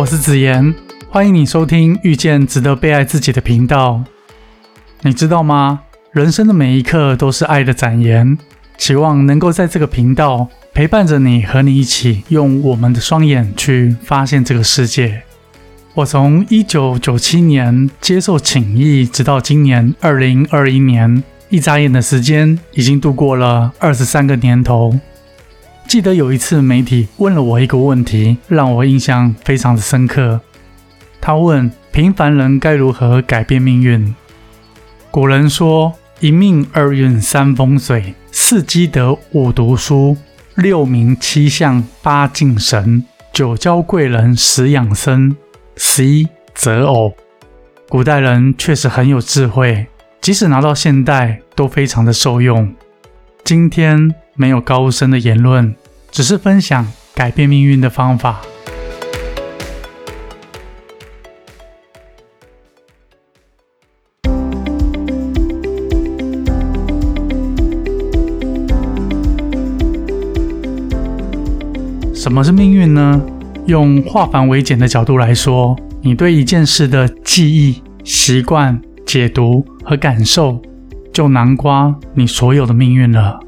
我是子言，欢迎你收听遇见值得被爱自己的频道。你知道吗？人生的每一刻都是爱的展颜，希望能够在这个频道陪伴着你，和你一起用我们的双眼去发现这个世界。我从一九九七年接受请益，直到今年二零二一年，一眨眼的时间已经度过了二十三个年头。记得有一次媒体问了我一个问题，让我印象非常的深刻。他问：平凡人该如何改变命运？古人说：一命二运三风水，四积德五读书，六名七相八敬神，九交贵人十养生。十一择偶，古代人确实很有智慧，即使拿到现代都非常的受用。今天没有高深的言论，只是分享改变命运的方法。什么是命运呢？用化繁为简的角度来说，你对一件事的记忆、习惯、解读和感受，就囊括你所有的命运了。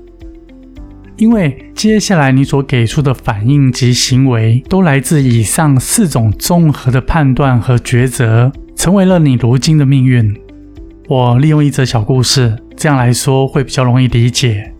因为接下来你所给出的反应及行为，都来自以上四种综合的判断和抉择，成为了你如今的命运。我利用一则小故事，这样来说会比较容易理解。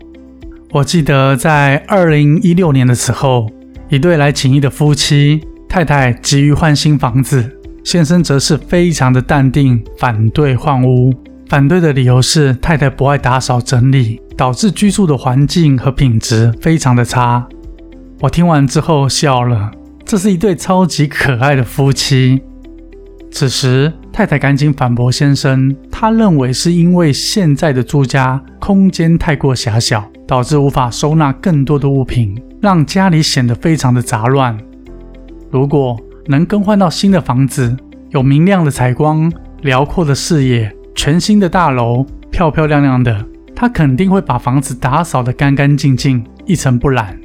我记得在二零一六年的时候。一对来请益的夫妻，太太急于换新房子，先生则是非常的淡定，反对换屋。反对的理由是太太不爱打扫整理，导致居住的环境和品质非常的差。我听完之后笑了，这是一对超级可爱的夫妻。此时太太赶紧反驳先生，她认为是因为现在的住家空间太过狭小，导致无法收纳更多的物品。让家里显得非常的杂乱。如果能更换到新的房子，有明亮的采光、辽阔的视野、全新的大楼、漂漂亮亮的，他肯定会把房子打扫得干干净净、一尘不染。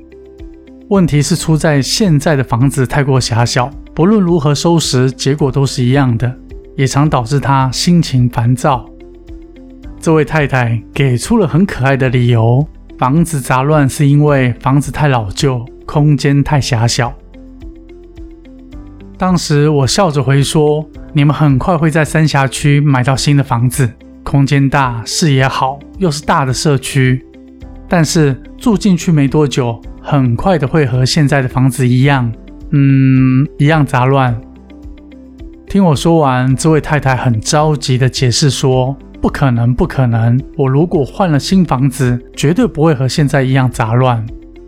问题是出在现在的房子太过狭小，不论如何收拾，结果都是一样的，也常导致他心情烦躁。这位太太给出了很可爱的理由。房子杂乱是因为房子太老旧，空间太狭小。当时我笑着回说：“你们很快会在三峡区买到新的房子，空间大，视野好，又是大的社区。但是住进去没多久，很快的会和现在的房子一样，嗯，一样杂乱。”听我说完，这位太太很着急的解释说。不可能，不可能！我如果换了新房子，绝对不会和现在一样杂乱。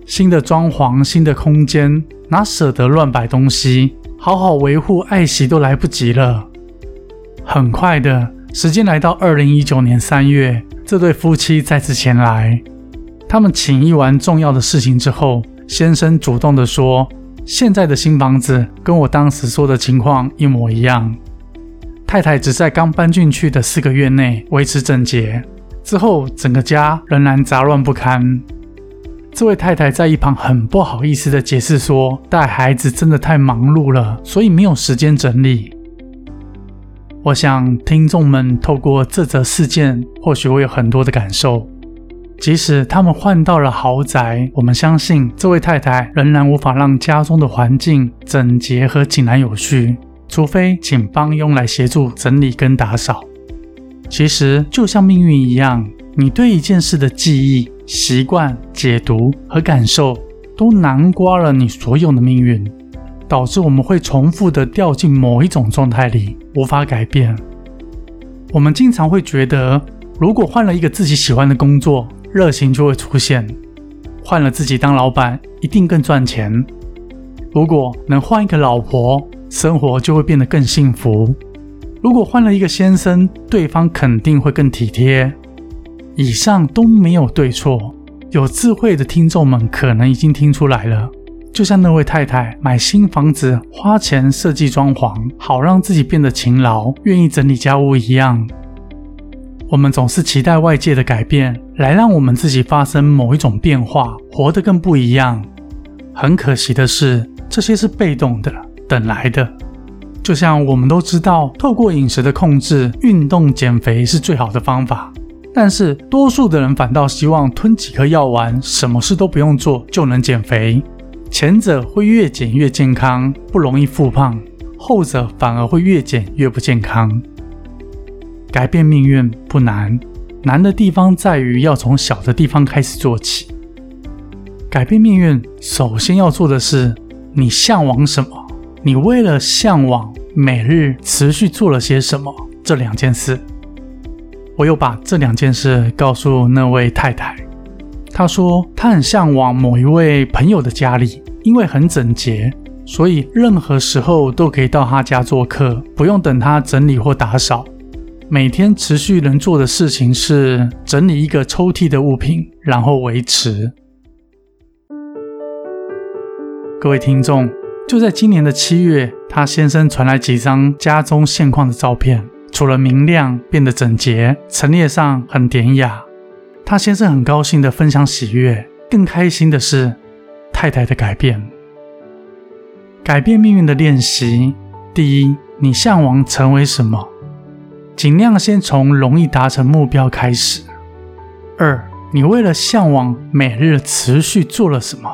新的装潢，新的空间，哪舍得乱摆东西？好好维护、爱惜都来不及了。很快的时间来到二零一九年三月，这对夫妻再次前来。他们请议完重要的事情之后，先生主动的说：“现在的新房子跟我当时说的情况一模一样。”太太只在刚搬进去的四个月内维持整洁，之后整个家仍然杂乱不堪。这位太太在一旁很不好意思的解释说：“带孩子真的太忙碌了，所以没有时间整理。”我想听众们透过这则事件，或许会有很多的感受。即使他们换到了豪宅，我们相信这位太太仍然无法让家中的环境整洁和井然有序。除非请帮佣来协助整理跟打扫。其实就像命运一样，你对一件事的记忆、习惯、解读和感受，都囊括了你所有的命运，导致我们会重复的掉进某一种状态里，无法改变。我们经常会觉得，如果换了一个自己喜欢的工作，热情就会出现；换了自己当老板，一定更赚钱；如果能换一个老婆。生活就会变得更幸福。如果换了一个先生，对方肯定会更体贴。以上都没有对错，有智慧的听众们可能已经听出来了。就像那位太太买新房子，花钱设计装潢，好让自己变得勤劳，愿意整理家务一样。我们总是期待外界的改变，来让我们自己发生某一种变化，活得更不一样。很可惜的是，这些是被动的。等来的，就像我们都知道，透过饮食的控制，运动减肥是最好的方法。但是，多数的人反倒希望吞几颗药丸，什么事都不用做就能减肥。前者会越减越健康，不容易复胖；后者反而会越减越不健康。改变命运不难，难的地方在于要从小的地方开始做起。改变命运，首先要做的是，你向往什么？你为了向往，每日持续做了些什么？这两件事。我又把这两件事告诉那位太太，她说她很向往某一位朋友的家里，因为很整洁，所以任何时候都可以到他家做客，不用等他整理或打扫。每天持续能做的事情是整理一个抽屉的物品，然后维持。各位听众，就在今年的七月，他先生传来几张家中现况的照片。除了明亮，变得整洁，陈列上很典雅。他先生很高兴地分享喜悦，更开心的是太太的改变。改变命运的练习：第一，你向往成为什么？尽量先从容易达成目标开始。二，你为了向往，每日持续做了什么？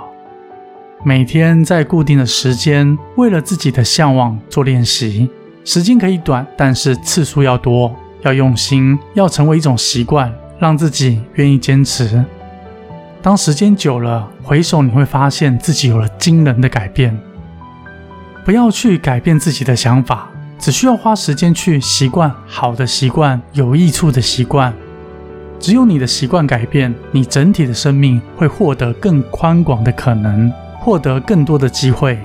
每天在固定的时间，为了自己的向往做练习。时间可以短，但是次数要多，要用心，要成为一种习惯，让自己愿意坚持。当时间久了，回首你会发现自己有了惊人的改变。不要去改变自己的想法，只需要花时间去习惯好的习惯、有益处的习惯。只有你的习惯改变，你整体的生命会获得更宽广的可能，获得更多的机会。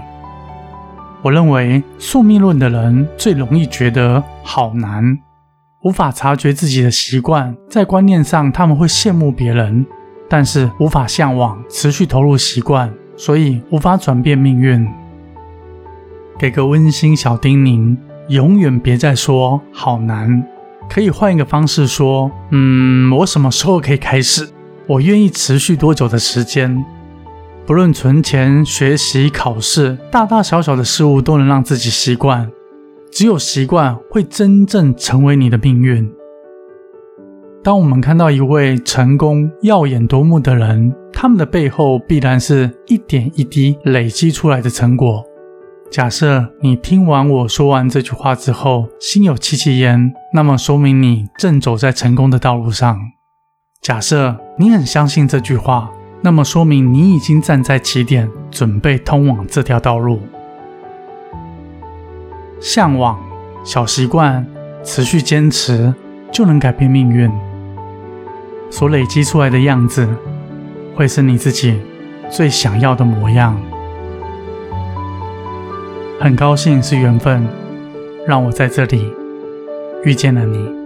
我认为宿命论的人最容易觉得好难，无法察觉自己的习惯。在观念上，他们会羡慕别人，但是无法向往，持续投入习惯，所以无法转变命运。给个温馨小叮咛：永远别再说好难，可以换一个方式说，嗯，我什么时候可以开始？我愿意持续多久的时间？不论存钱、学习、考试，大大小小的事物都能让自己习惯。只有习惯会真正成为你的命运。当我们看到一位成功、耀眼夺目的人，他们的背后必然是一点一滴累积出来的成果。假设你听完我说完这句话之后，心有戚戚焉，那么说明你正走在成功的道路上。假设你很相信这句话。那么说明你已经站在起点，准备通往这条道路。向往小习惯，持续坚持，就能改变命运。所累积出来的样子，会是你自己最想要的模样。很高兴是缘分，让我在这里遇见了你。